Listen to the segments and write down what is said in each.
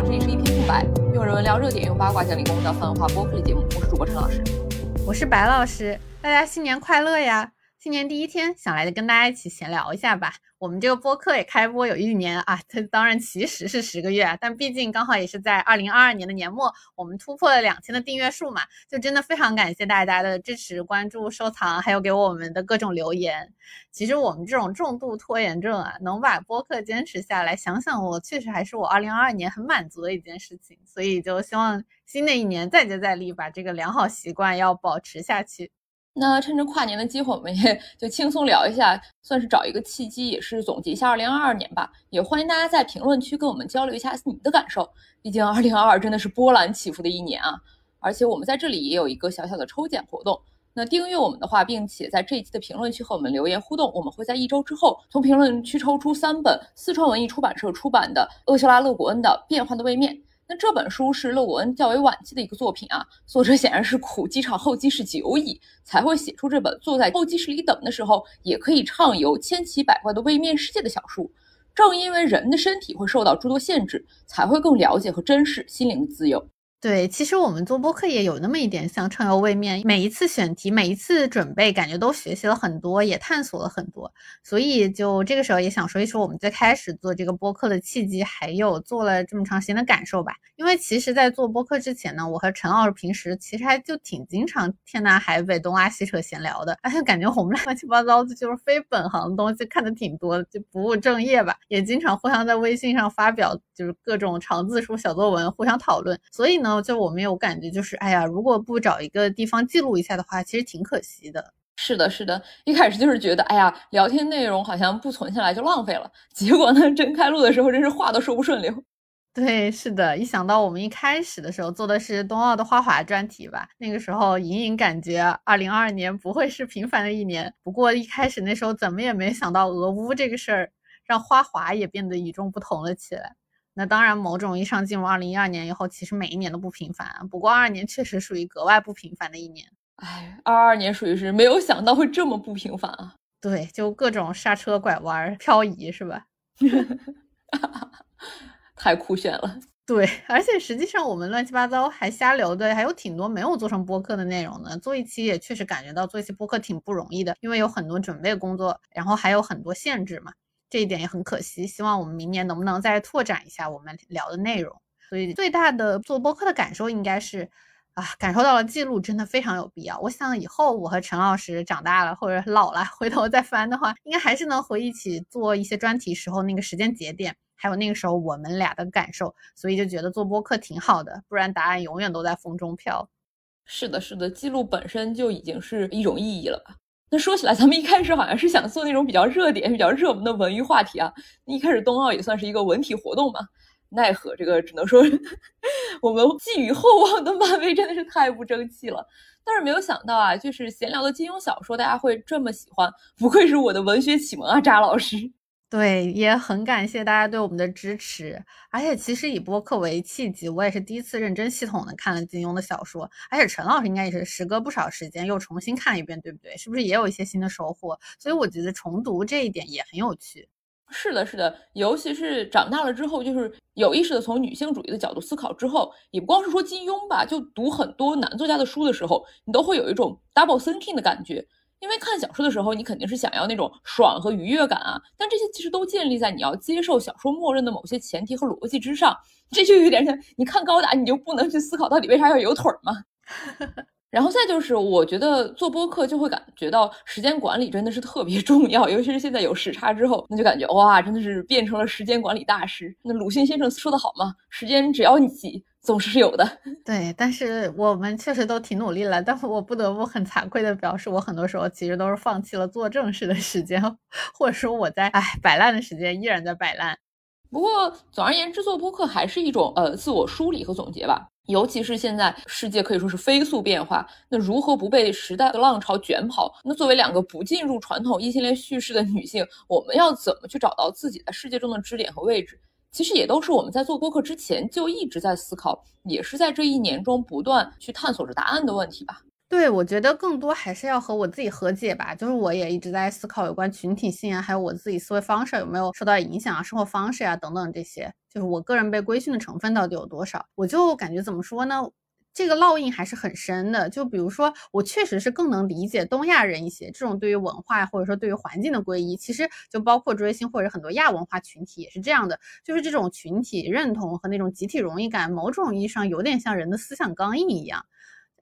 这里是一篇空白，用人文聊热点，用八卦讲理工的泛文化播客类节目。我是主播陈老师，我是白老师，大家新年快乐呀！新年第一天，想来跟大家一起闲聊一下吧。我们这个播客也开播有一年啊，它 当然其实是十个月，但毕竟刚好也是在二零二二年的年末，我们突破了两千的订阅数嘛，就真的非常感谢大家的支持、关注、收藏，还有给我们的各种留言。其实我们这种重度拖延症啊，能把播客坚持下来，想想我确实还是我二零二二年很满足的一件事情。所以就希望新的一年再接再厉，把这个良好习惯要保持下去。那趁着跨年的机会，我们也就轻松聊一下，算是找一个契机，也是总结一下二零二二年吧。也欢迎大家在评论区跟我们交流一下你的感受。毕竟二零二二真的是波澜起伏的一年啊！而且我们在这里也有一个小小的抽奖活动。那订阅我们的话，并且在这一期的评论区和我们留言互动，我们会在一周之后从评论区抽出三本四川文艺出版社出版的厄修拉·勒古恩的《变幻的位面》。那这本书是勒古恩较为晚期的一个作品啊，作者显然是苦机场候机室久矣，才会写出这本坐在候机室里等的时候也可以畅游千奇百怪的位面世界的小书。正因为人的身体会受到诸多限制，才会更了解和珍视心灵的自由。对，其实我们做播客也有那么一点像畅游位面，每一次选题，每一次准备，感觉都学习了很多，也探索了很多。所以就这个时候也想说一说我们最开始做这个播客的契机，还有做了这么长时间的感受吧。因为其实，在做播客之前呢，我和陈老师平时其实还就挺经常天南海北、东拉西扯闲聊的，而 且感觉我们俩乱七八糟的，就是非本行的东西看的挺多的，就不务正业吧。也经常互相在微信上发表，就是各种长字书、小作文，互相讨论。所以呢。就我们有感觉，就是哎呀，如果不找一个地方记录一下的话，其实挺可惜的。是的，是的，一开始就是觉得，哎呀，聊天内容好像不存下来就浪费了。结果呢，真开录的时候，真是话都说不顺溜。对，是的，一想到我们一开始的时候做的是冬奥的花滑专题吧，那个时候隐隐感觉二零二二年不会是平凡的一年。不过一开始那时候怎么也没想到俄乌这个事儿，让花滑也变得与众不同了起来。那当然，某种意义上进入二零一二年以后，其实每一年都不平凡。不过二二年确实属于格外不平凡的一年。哎，二二年属于是没有想到会这么不平凡啊！对，就各种刹车、拐弯、漂移，是吧？太酷炫了。对，而且实际上我们乱七八糟还瞎聊的还有挺多没有做成播客的内容呢。做一期也确实感觉到做一期播客挺不容易的，因为有很多准备工作，然后还有很多限制嘛。这一点也很可惜，希望我们明年能不能再拓展一下我们聊的内容。所以最大的做播客的感受应该是，啊，感受到了记录真的非常有必要。我想以后我和陈老师长大了或者老了，回头再翻的话，应该还是能回忆起做一些专题时候那个时间节点，还有那个时候我们俩的感受。所以就觉得做播客挺好的，不然答案永远都在风中飘。是的，是的，记录本身就已经是一种意义了吧。那说起来，咱们一开始好像是想做那种比较热点、比较热门的文娱话题啊。一开始冬奥也算是一个文体活动嘛，奈何这个只能说 我们寄予厚望的漫威真的是太不争气了。但是没有想到啊，就是闲聊的金庸小说大家会这么喜欢，不愧是我的文学启蒙啊，扎老师。对，也很感谢大家对我们的支持。而且其实以播客为契机，我也是第一次认真系统的看了金庸的小说。而且陈老师应该也是时隔不少时间又重新看一遍，对不对？是不是也有一些新的收获？所以我觉得重读这一点也很有趣。是的，是的，尤其是长大了之后，就是有意识的从女性主义的角度思考之后，也不光是说金庸吧，就读很多男作家的书的时候，你都会有一种 double thinking 的感觉。因为看小说的时候，你肯定是想要那种爽和愉悦感啊，但这些其实都建立在你要接受小说默认的某些前提和逻辑之上。这就有点像你看高达，你就不能去思考到底为啥要有腿吗？然后再就是，我觉得做播客就会感觉到时间管理真的是特别 重要，尤其是现在有时差之后，那就感觉哇，真的是变成了时间管理大师。那鲁迅先生说的好嘛，时间只要你挤。总是有的，对，但是我们确实都挺努力了，但是我不得不很惭愧的表示，我很多时候其实都是放弃了做正事的时间，或者说我在哎摆烂的时间依然在摆烂。不过总而言之，做播客还是一种呃自我梳理和总结吧。尤其是现在世界可以说是飞速变化，那如何不被时代的浪潮卷跑？那作为两个不进入传统异性恋叙事的女性，我们要怎么去找到自己在世界中的支点和位置？其实也都是我们在做播客之前就一直在思考，也是在这一年中不断去探索着答案的问题吧。对，我觉得更多还是要和我自己和解吧。就是我也一直在思考有关群体性啊，还有我自己思维方式有没有受到影响啊，生活方式啊等等这些，就是我个人被规训的成分到底有多少？我就感觉怎么说呢？这个烙印还是很深的。就比如说，我确实是更能理解东亚人一些这种对于文化或者说对于环境的归依。其实就包括追星或者很多亚文化群体也是这样的，就是这种群体认同和那种集体荣誉感，某种意义上有点像人的思想刚硬一样。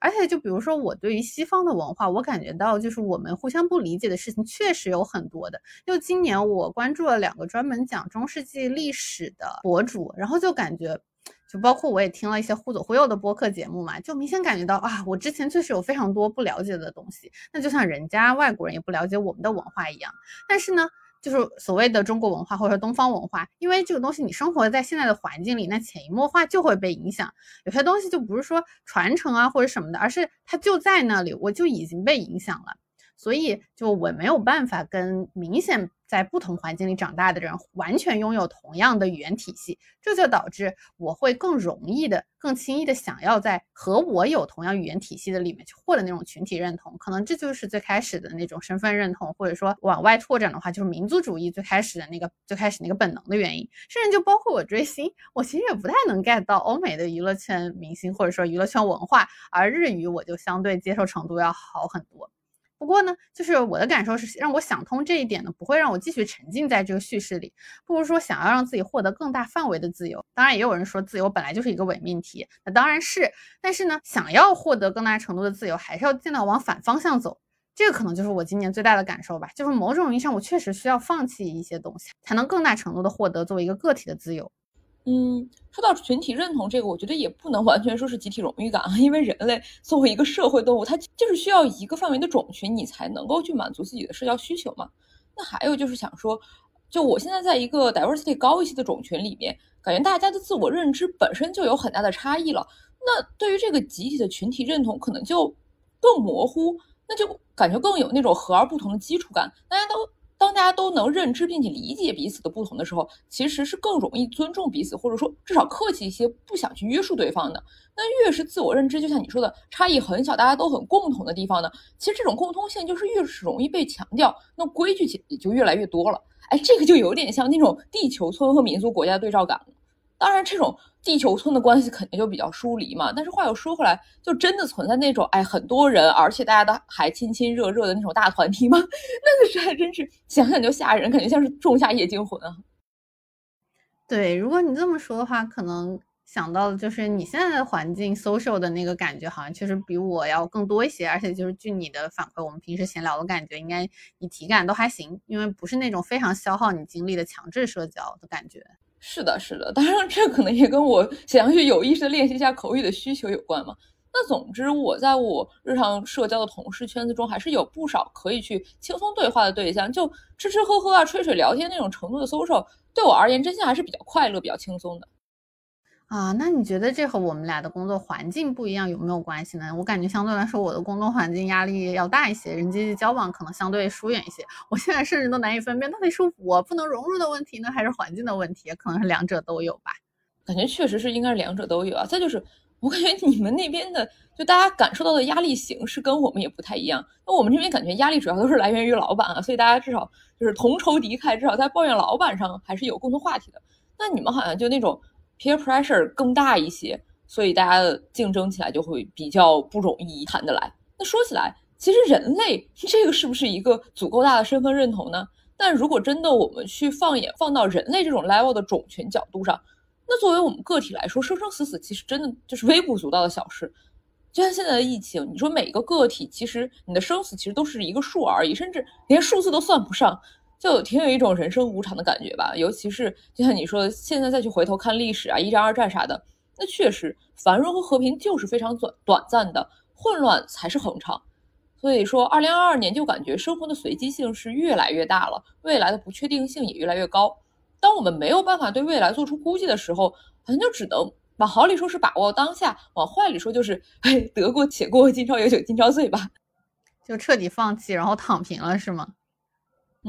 而且，就比如说我对于西方的文化，我感觉到就是我们互相不理解的事情确实有很多的。就今年我关注了两个专门讲中世纪历史的博主，然后就感觉，就包括我也听了一些忽左忽右的播客节目嘛，就明显感觉到啊，我之前确实有非常多不了解的东西。那就像人家外国人也不了解我们的文化一样，但是呢。就是所谓的中国文化或者说东方文化，因为这个东西你生活在现在的环境里，那潜移默化就会被影响。有些东西就不是说传承啊或者什么的，而是它就在那里，我就已经被影响了。所以，就我没有办法跟明显在不同环境里长大的人完全拥有同样的语言体系，这就导致我会更容易的、更轻易的想要在和我有同样语言体系的里面去获得那种群体认同。可能这就是最开始的那种身份认同，或者说往外拓展的话，就是民族主义最开始的那个最开始那个本能的原因。甚至就包括我追星，我其实也不太能 get 到欧美的娱乐圈明星或者说娱乐圈文化，而日语我就相对接受程度要好很多。不过呢，就是我的感受是让我想通这一点呢，不会让我继续沉浸在这个叙事里。不如说想要让自己获得更大范围的自由。当然，也有人说自由本来就是一个伪命题，那当然是。但是呢，想要获得更大程度的自由，还是要尽量往反方向走。这个可能就是我今年最大的感受吧。就是某种意义上，我确实需要放弃一些东西，才能更大程度的获得作为一个个体的自由。嗯，说到群体认同这个，我觉得也不能完全说是集体荣誉感啊，因为人类作为一个社会动物，它就是需要一个范围的种群，你才能够去满足自己的社交需求嘛。那还有就是想说，就我现在在一个 diversity 高一些的种群里面，感觉大家的自我认知本身就有很大的差异了。那对于这个集体的群体认同，可能就更模糊，那就感觉更有那种和而不同的基础感，大家都。当大家都能认知并且理解彼此的不同的时候，其实是更容易尊重彼此，或者说至少客气一些，不想去约束对方的。那越是自我认知，就像你说的，差异很小，大家都很共同的地方呢，其实这种共通性就是越是容易被强调，那规矩也就越来越多了。哎，这个就有点像那种地球村和民族国家的对照感了。当然，这种地球村的关系肯定就比较疏离嘛。但是话又说回来，就真的存在那种哎很多人，而且大家都还亲亲热热的那种大团体吗？那个是还真是想想就吓人，感觉像是仲夏夜惊魂啊。对，如果你这么说的话，可能想到的就是你现在的环境 social 的那个感觉，好像确实比我要更多一些。而且就是据你的反馈，我们平时闲聊的感觉，应该你体感都还行，因为不是那种非常消耗你精力的强制社交的感觉。是的，是的，当然这可能也跟我想要去有意识的练习一下口语的需求有关嘛。那总之，我在我日常社交的同事圈子中，还是有不少可以去轻松对话的对象，就吃吃喝喝啊、吹水聊天那种程度的 social，对我而言，真心还是比较快乐、比较轻松的。啊，那你觉得这和我们俩的工作环境不一样有没有关系呢？我感觉相对来说，我的工作环境压力要大一些，人际交往可能相对疏远一些。我现在甚至都难以分辨，到底是我不能融入的问题呢，还是环境的问题？可能是两者都有吧。感觉确实是应该是两者都有啊。再就是，我感觉你们那边的，就大家感受到的压力形式跟我们也不太一样。那我们这边感觉压力主要都是来源于老板啊，所以大家至少就是同仇敌忾，至少在抱怨老板上还是有共同话题的。那你们好像就那种。Peer pressure 更大一些，所以大家的竞争起来就会比较不容易谈得来。那说起来，其实人类 这个是不是一个足够大的身份认同呢？但如果真的我们去放眼放到人类这种 level 的种群角度上，那作为我们个体来说，生生死死其实真的就是微不足道的小事。就像现在的疫情，你说每个个体其实你的生死其实都是一个数而已，甚至连数字都算不上。就挺有一种人生无常的感觉吧，尤其是就像你说，现在再去回头看历史啊，一战、二战啥的，那确实繁荣和和平就是非常短短暂的，混乱才是恒常。所以说，二零二二年就感觉生活的随机性是越来越大了，未来的不确定性也越来越高。当我们没有办法对未来做出估计的时候，好像就只能往好里说是把握当下，往坏里说就是哎得过且过，今朝有酒今朝醉吧，就彻底放弃，然后躺平了，是吗？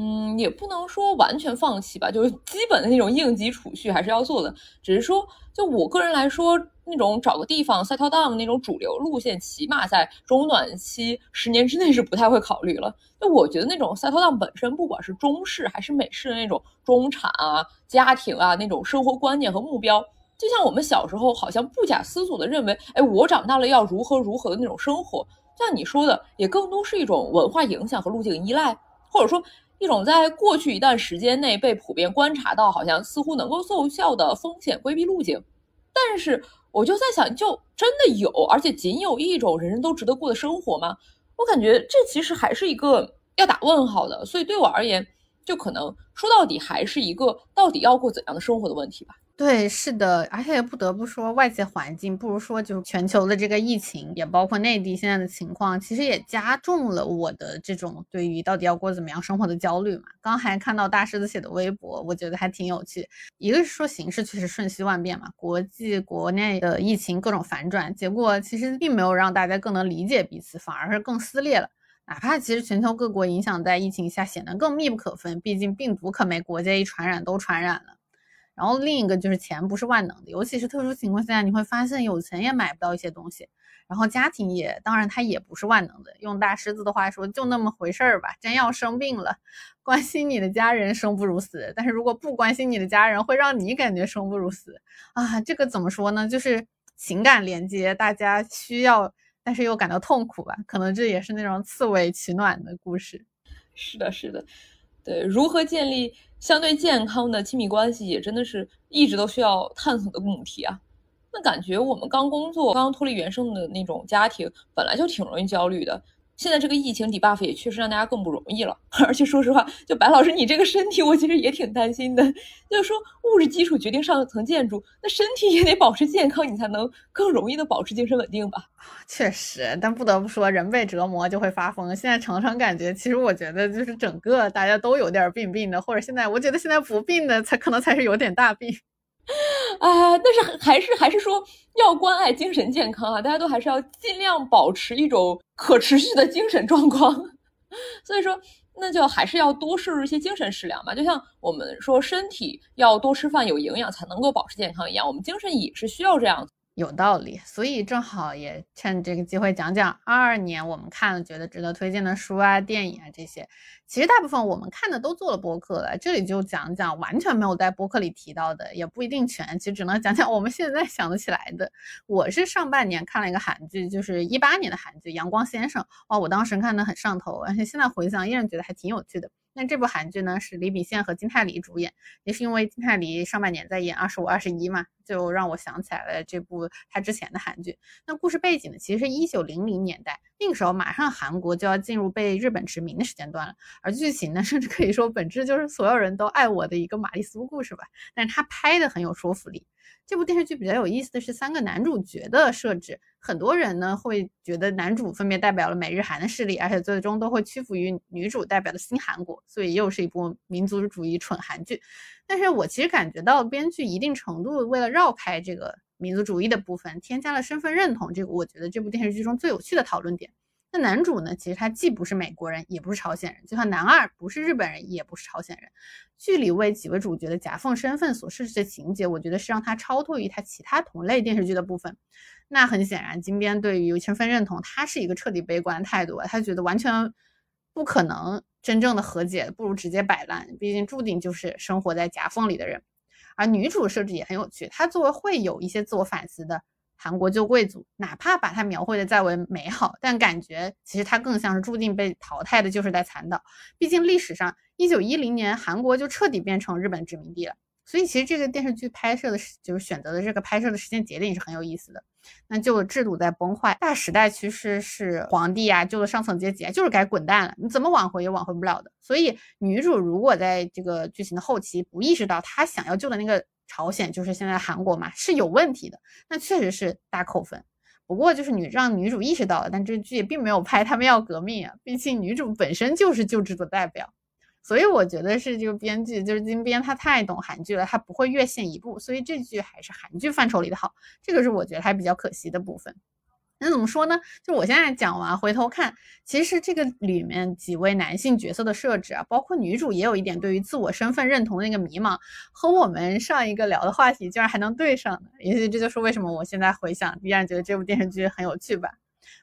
嗯，也不能说完全放弃吧，就是基本的那种应急储蓄还是要做的。只是说，就我个人来说，那种找个地方 settle down 那种主流路线，起码在中短期十年之内是不太会考虑了。就我觉得那种 settle down 本身，不管是中式还是美式的那种中产啊、家庭啊那种生活观念和目标，就像我们小时候好像不假思索的认为，哎，我长大了要如何如何的那种生活，像你说的，也更多是一种文化影响和路径依赖，或者说。一种在过去一段时间内被普遍观察到，好像似乎能够奏效的风险规避路径，但是我就在想，就真的有，而且仅有一种人人都值得过的生活吗？我感觉这其实还是一个要打问号的。所以对我而言，就可能说到底还是一个到底要过怎样的生活的问题吧。对，是的，而且也不得不说，外界环境不如说，就全球的这个疫情，也包括内地现在的情况，其实也加重了我的这种对于到底要过怎么样生活的焦虑嘛。刚还看到大狮子写的微博，我觉得还挺有趣。一个是说形势确实瞬息万变嘛，国际国内的疫情各种反转，结果其实并没有让大家更能理解彼此，反而是更撕裂了。哪怕其实全球各国影响在疫情下显得更密不可分，毕竟病毒可没国界一传染都传染了。然后另一个就是钱不是万能的，尤其是特殊情况下，你会发现有钱也买不到一些东西。然后家庭也，当然它也不是万能的。用大狮子的话说，就那么回事儿吧。真要生病了，关心你的家人生不如死；但是如果不关心你的家人，会让你感觉生不如死啊。这个怎么说呢？就是情感连接，大家需要，但是又感到痛苦吧。可能这也是那种刺猬取暖的故事。是的，是的。对，如何建立相对健康的亲密关系，也真的是一直都需要探索的母题啊。那感觉我们刚工作、刚脱离原生的那种家庭，本来就挺容易焦虑的。现在这个疫情 debuff 也确实让大家更不容易了，而且说实话，就白老师你这个身体，我其实也挺担心的。就是说物质基础决定上层建筑，那身体也得保持健康，你才能更容易的保持精神稳定吧？确实，但不得不说，人被折磨就会发疯。现在常常感觉，其实我觉得就是整个大家都有点病病的，或者现在我觉得现在不病的才可能才是有点大病。啊，但是还是还是说要关爱精神健康啊！大家都还是要尽量保持一种可持续的精神状况。所以说，那就还是要多摄入一些精神食粮嘛。就像我们说身体要多吃饭有营养才能够保持健康一样，我们精神也是需要这样。有道理，所以正好也趁这个机会讲讲二二年我们看了觉得值得推荐的书啊、电影啊这些。其实大部分我们看的都做了播客了，这里就讲讲完全没有在播客里提到的，也不一定全，其实只能讲讲我们现在想得起来的。我是上半年看了一个韩剧，就是一八年的韩剧《阳光先生》，哇，我当时看的很上头，而且现在回想依然觉得还挺有趣的。那这部韩剧呢是李秉宪和金泰梨主演，也是因为金泰梨上半年在演《二十五二十一》嘛，就让我想起来了这部他之前的韩剧。那故事背景呢，其实是一九零零年代，那个时候马上韩国就要进入被日本殖民的时间段了，而剧情呢，甚至可以说本质就是所有人都爱我的一个玛丽苏故事吧。但是他拍的很有说服力。这部电视剧比较有意思的是三个男主角的设置，很多人呢会觉得男主分别代表了美日韩的势力，而且最终都会屈服于女主代表的新韩国，所以又是一部民族主义蠢韩剧。但是我其实感觉到编剧一定程度为了绕开这个民族主义的部分，添加了身份认同，这个我觉得这部电视剧中最有趣的讨论点。那男主呢？其实他既不是美国人，也不是朝鲜人，就像男二不是日本人，也不是朝鲜人。剧里为几位主角的夹缝身份所设置的情节，我觉得是让他超脱于他其他同类电视剧的部分。那很显然，金边对于身份认同，他是一个彻底悲观的态度，他觉得完全不可能真正的和解，不如直接摆烂。毕竟注定就是生活在夹缝里的人。而女主设置也很有趣，她作为会有一些自我反思的。韩国旧贵族，哪怕把它描绘的再为美好，但感觉其实它更像是注定被淘汰的旧时代残岛。毕竟历史上，一九一零年韩国就彻底变成日本殖民地了。所以其实这个电视剧拍摄的，就是选择的这个拍摄的时间节点也是很有意思的。那旧的制度在崩坏，大时代趋势是皇帝啊，旧的上层阶级啊，就是该滚蛋了。你怎么挽回也挽回不了的。所以女主如果在这个剧情的后期不意识到她想要救的那个。朝鲜就是现在韩国嘛，是有问题的，那确实是大扣分。不过就是女让女主意识到了，但这剧也并没有拍他们要革命啊，毕竟女主本身就是旧制的代表，所以我觉得是这个编剧就是金编他太懂韩剧了，他不会越线一步，所以这剧还是韩剧范畴里的好，这个是我觉得还比较可惜的部分。那怎么说呢？就我现在讲完，回头看，其实这个里面几位男性角色的设置啊，包括女主也有一点对于自我身份认同的那个迷茫，和我们上一个聊的话题居然还能对上。也许这就是为什么我现在回想依然觉得这部电视剧很有趣吧。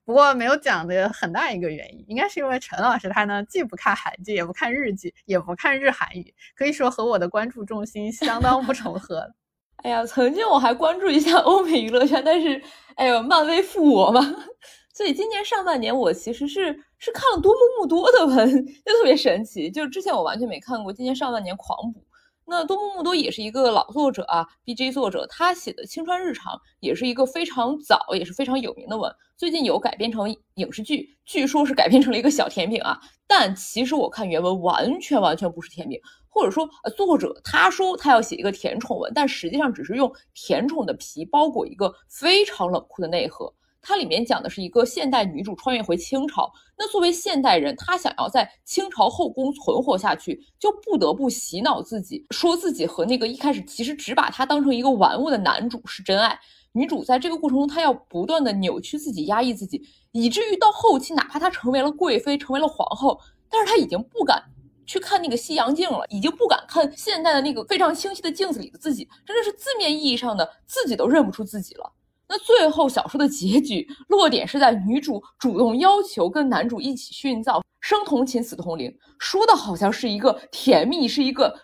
不过没有讲的很大一个原因，应该是因为陈老师他呢既不看韩剧，也不看日剧，也不看日韩语，可以说和我的关注重心相当不重合。哎呀，曾经我还关注一下欧美娱乐圈，但是，哎呦，漫威复我嘛，所以今年上半年我其实是是看了多么木多的文，就特别神奇。就是之前我完全没看过，今年上半年狂补。那多么木多也是一个老作者啊，B J 作者，他写的《青川日常》也是一个非常早也是非常有名的文，最近有改编成影视剧，据说是改编成了一个小甜饼啊，但其实我看原文完全完全不是甜饼。或者说，作者他说他要写一个甜宠文，但实际上只是用甜宠的皮包裹一个非常冷酷的内核。它里面讲的是一个现代女主穿越回清朝，那作为现代人，她想要在清朝后宫存活下去，就不得不洗脑自己，说自己和那个一开始其实只把她当成一个玩物的男主是真爱。女主在这个过程中，她要不断的扭曲自己，压抑自己，以至于到后期，哪怕她成为了贵妃，成为了皇后，但是她已经不敢。去看那个西洋镜了，已经不敢看现代的那个非常清晰的镜子里的自己，真的是字面意义上的自己都认不出自己了。那最后小说的结局落点是在女主主动要求跟男主一起殉葬，生同寝，死同灵，说的好像是一个甜蜜，是一个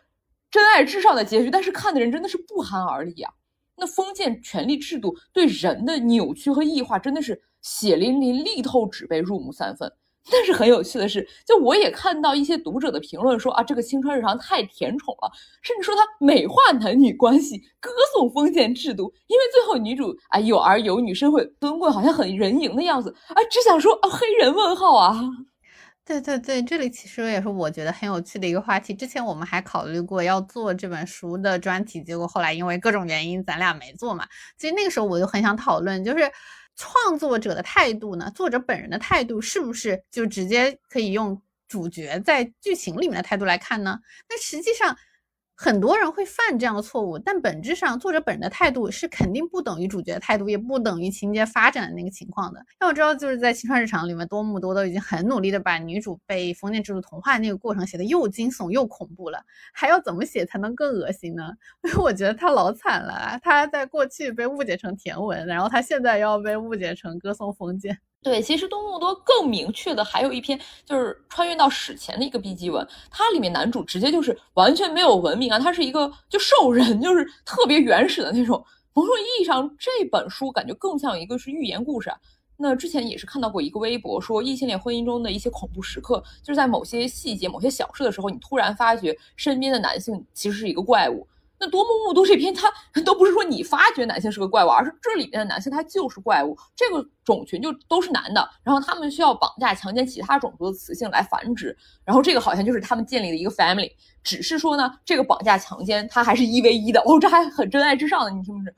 真爱至上的结局，但是看的人真的是不寒而栗啊。那封建权力制度对人的扭曲和异化，真的是血淋淋、力透纸背、入木三分。但是很有趣的是，就我也看到一些读者的评论说啊，这个《青春日常》太甜宠了，甚至说它美化男女关系，歌颂封建制度。因为最后女主啊有儿有女，身会尊贵，好像很人迎的样子啊，只想说啊，黑人问号啊。对对对，这里其实也是我觉得很有趣的一个话题。之前我们还考虑过要做这本书的专题，结果后来因为各种原因，咱俩没做嘛。其实那个时候我就很想讨论，就是。创作者的态度呢？作者本人的态度是不是就直接可以用主角在剧情里面的态度来看呢？那实际上。很多人会犯这样的错误，但本质上作者本人的态度是肯定不等于主角的态度，也不等于情节发展的那个情况的。要知道，就是在《青川日常》里面，多么多都已经很努力的把女主被封建制度同化那个过程写的又惊悚又恐怖了，还要怎么写才能更恶心呢？因为我觉得他老惨了，他在过去被误解成甜文，然后他现在要被误解成歌颂封建。对，其实多么多更明确的还有一篇，就是穿越到史前的一个 B 级文，它里面男主直接就是完全没有文明啊，他是一个就兽人，就是特别原始的那种。某种意义上，这本书感觉更像一个是寓言故事啊。那之前也是看到过一个微博说，异性恋婚姻中的一些恐怖时刻，就是在某些细节、某些小事的时候，你突然发觉身边的男性其实是一个怪物。那多么木都这篇，他都不是说你发觉男性是个怪物，而是这里面的男性他就是怪物。这个种群就都是男的，然后他们需要绑架、强奸其他种族的雌性来繁殖，然后这个好像就是他们建立的一个 family。只是说呢，这个绑架、强奸它还是一 v 一的哦，这还很真爱至上的，你听不是？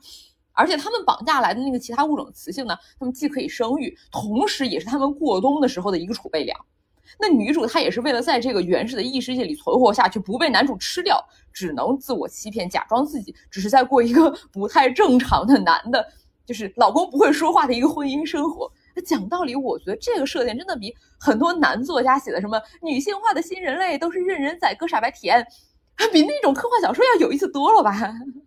而且他们绑架来的那个其他物种的雌性呢，他们既可以生育，同时也是他们过冬的时候的一个储备粮。那女主她也是为了在这个原始的异世界里存活下去，不被男主吃掉，只能自我欺骗，假装自己只是在过一个 不太正常的男的，就是老公不会说话的一个婚姻生活。那讲道理，我觉得这个设定真的比很多男作家写的什么女性化的新人类都是任人宰割傻白甜，比那种科幻小说要有意思多了吧？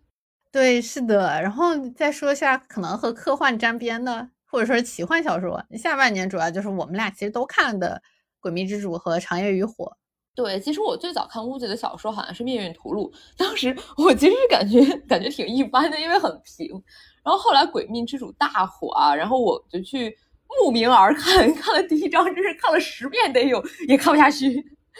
对，是的。然后再说一下可能和科幻沾边的，或者说是奇幻小说，下半年主要就是我们俩其实都看的。《诡秘之主》和《长夜与火》，对，其实我最早看乌贼的小说好像是《命运屠戮》，当时我其实是感觉感觉挺一般的，因为很平。然后后来《诡秘之主》大火啊，然后我就去慕名而看，看了第一章，真是看了十遍得有，也看不下去，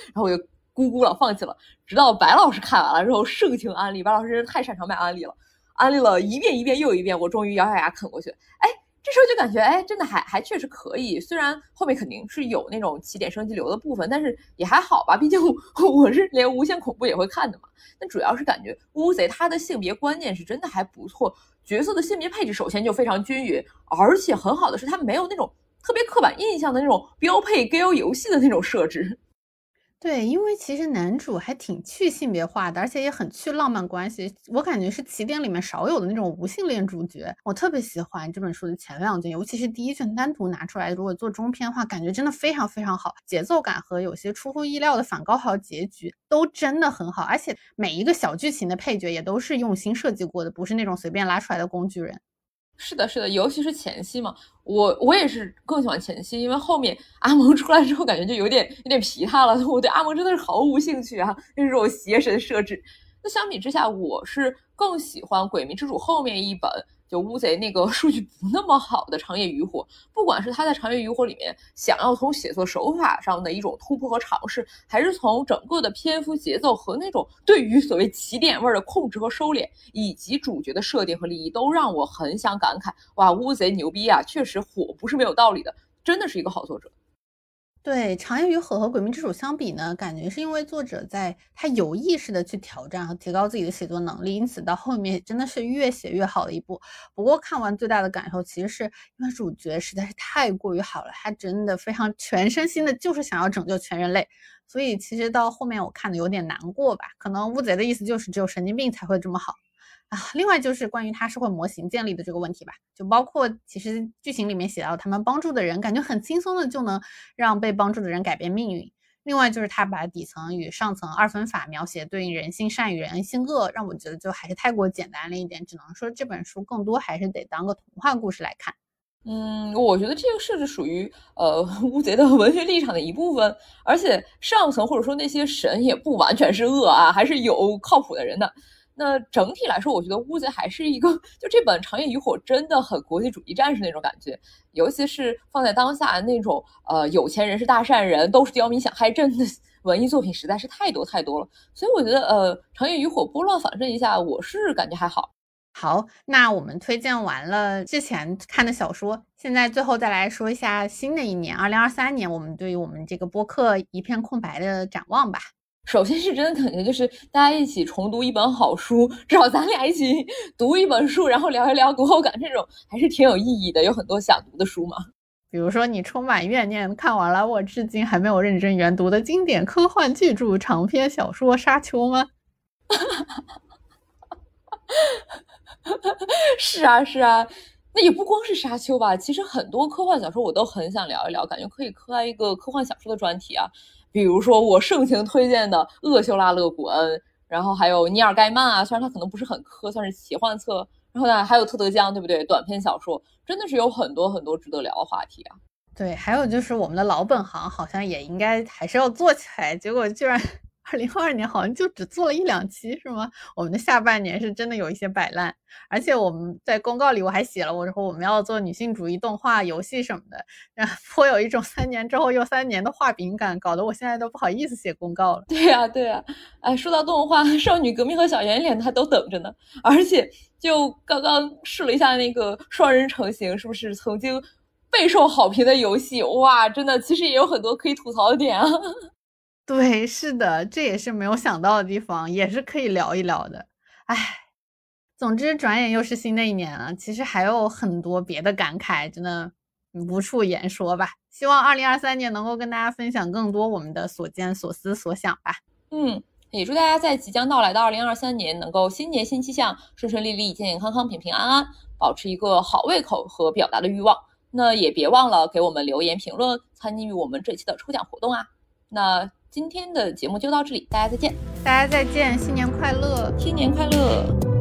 然后我就咕咕了，放弃了。直到白老师看完了之后盛情安利，白老师真是太擅长卖安利了，安利了一遍一遍又一遍，我终于咬咬牙啃过去。哎。这时候就感觉，哎，真的还还确实可以。虽然后面肯定是有那种起点升级流的部分，但是也还好吧。毕竟我 是连无限恐怖也会看的嘛。那主要是感觉乌贼他的性别观念是真的还不错，角色的性别配置首先就非常均匀，而且很好的是他没有那种特别刻板印象的那种标配 g a l 游戏的那种设置。对，因为其实男主还挺去性别化的，而且也很去浪漫关系。我感觉是起点里面少有的那种无性恋主角。我特别喜欢这本书的前两卷，尤其是第一卷单独拿出来，如果做中篇的话，感觉真的非常非常好，节奏感和有些出乎意料的反高潮结局都真的很好，而且每一个小剧情的配角也都是用心设计过的，不是那种随便拉出来的工具人。是的，是的，尤其是前期嘛，我我也是更喜欢前期，因为后面阿蒙出来之后，感觉就有点有点皮他了。我对阿蒙真的是毫无兴趣啊，这种邪神设置。相比之下，我是更喜欢《鬼迷之主》后面一本。就乌贼那个 数据不那么好的长夜渔火，不管是他在长夜渔火里面想要从写作手法上的一种突破和尝试，还是从整个的篇幅节奏和那种对于所谓起点味的控制和收敛，以及主角的设定和利益，都让我很想感慨：哇，乌贼牛逼啊！确实火不是没有道理的，真的是一个好作者。对《长夜与火》和《鬼迷之主》相比呢，感觉是因为作者在他有意识的去挑战和提高自己的写作能力，因此到后面真的是越写越好的一部。不过看完最大的感受其实是因为主角实在是太过于好了，他真的非常全身心的就是想要拯救全人类，所以其实到后面我看的有点难过吧。可能乌贼的意思就是只有神经病才会这么好。啊，另外就是关于他社会模型建立的这个问题吧，就包括其实剧情里面写到他们帮助的人，感觉很轻松的就能让被帮助的人改变命运。另外就是他把底层与上层二分法描写对应人性善与人性恶，让我觉得就还是太过简单了一点，只能说这本书更多还是得当个童话故事来看。嗯，我觉得这个设置属于呃 乌贼的文学立场的一部分，而且上层或者说那些神也不完全是恶啊，还是有靠谱的人的。那整体来说，我觉得乌贼还是一个，就这本《长夜渔火》真的很国际主义战士那种感觉，尤其是放在当下那种呃有钱人是大善人，都是刁民想害朕的 文艺作品实在是太多太多了。所以我觉得呃《长夜渔火》拨乱反正一下，我是感觉还好。好，那我们推荐完了之前看的小说，现在最后再来说一下新的一年二零二三年，我们对于我们这个播客一片空白的展望吧。首先是真的感觉就是大家一起重读一本好书，至少咱俩一起读一本书，然后聊一聊读后感，这种还是挺有意义的。有很多想读的书嘛，比如说你充满怨念看完了我至今还没有认真研读的经典科幻巨著长篇小说《沙丘》吗？是啊是啊，那也不光是《沙丘》吧，其实很多科幻小说我都很想聊一聊，感觉可以开一个科幻小说的专题啊。比如说我盛情推荐的厄修拉·勒古恩，然后还有尼尔·盖曼啊，虽然他可能不是很科，算是奇幻册。然后呢，还有特德·江，对不对？短篇小说真的是有很多很多值得聊的话题啊。对，还有就是我们的老本行，好像也应该还是要做起来，结果居然。二零二二年好像就只做了一两期，是吗？我们的下半年是真的有一些摆烂，而且我们在公告里我还写了，我说我们要做女性主义动画、游戏什么的，颇有一种三年之后又三年的画饼感，搞得我现在都不好意思写公告了。对呀，对呀，哎，说到动画，《少女革命》和《小圆脸》它都等着呢，而且就刚刚试了一下那个双人成型，是不是曾经备受好评的游戏？哇，真的，其实也有很多可以吐槽的点啊。对，是的，这也是没有想到的地方，也是可以聊一聊的。唉，总之，转眼又是新的一年了。其实还有很多别的感慨，真的无处言说吧。希望二零二三年能够跟大家分享更多我们的所见所思所想吧。嗯，也祝大家在即将到来的二零二三年能够新年新气象，顺顺利利，健健康康，平平安安，保持一个好胃口和表达的欲望。那也别忘了给我们留言评论，参与我们这期的抽奖活动啊。那。今天的节目就到这里，大家再见！大家再见，新年快乐，新年快乐！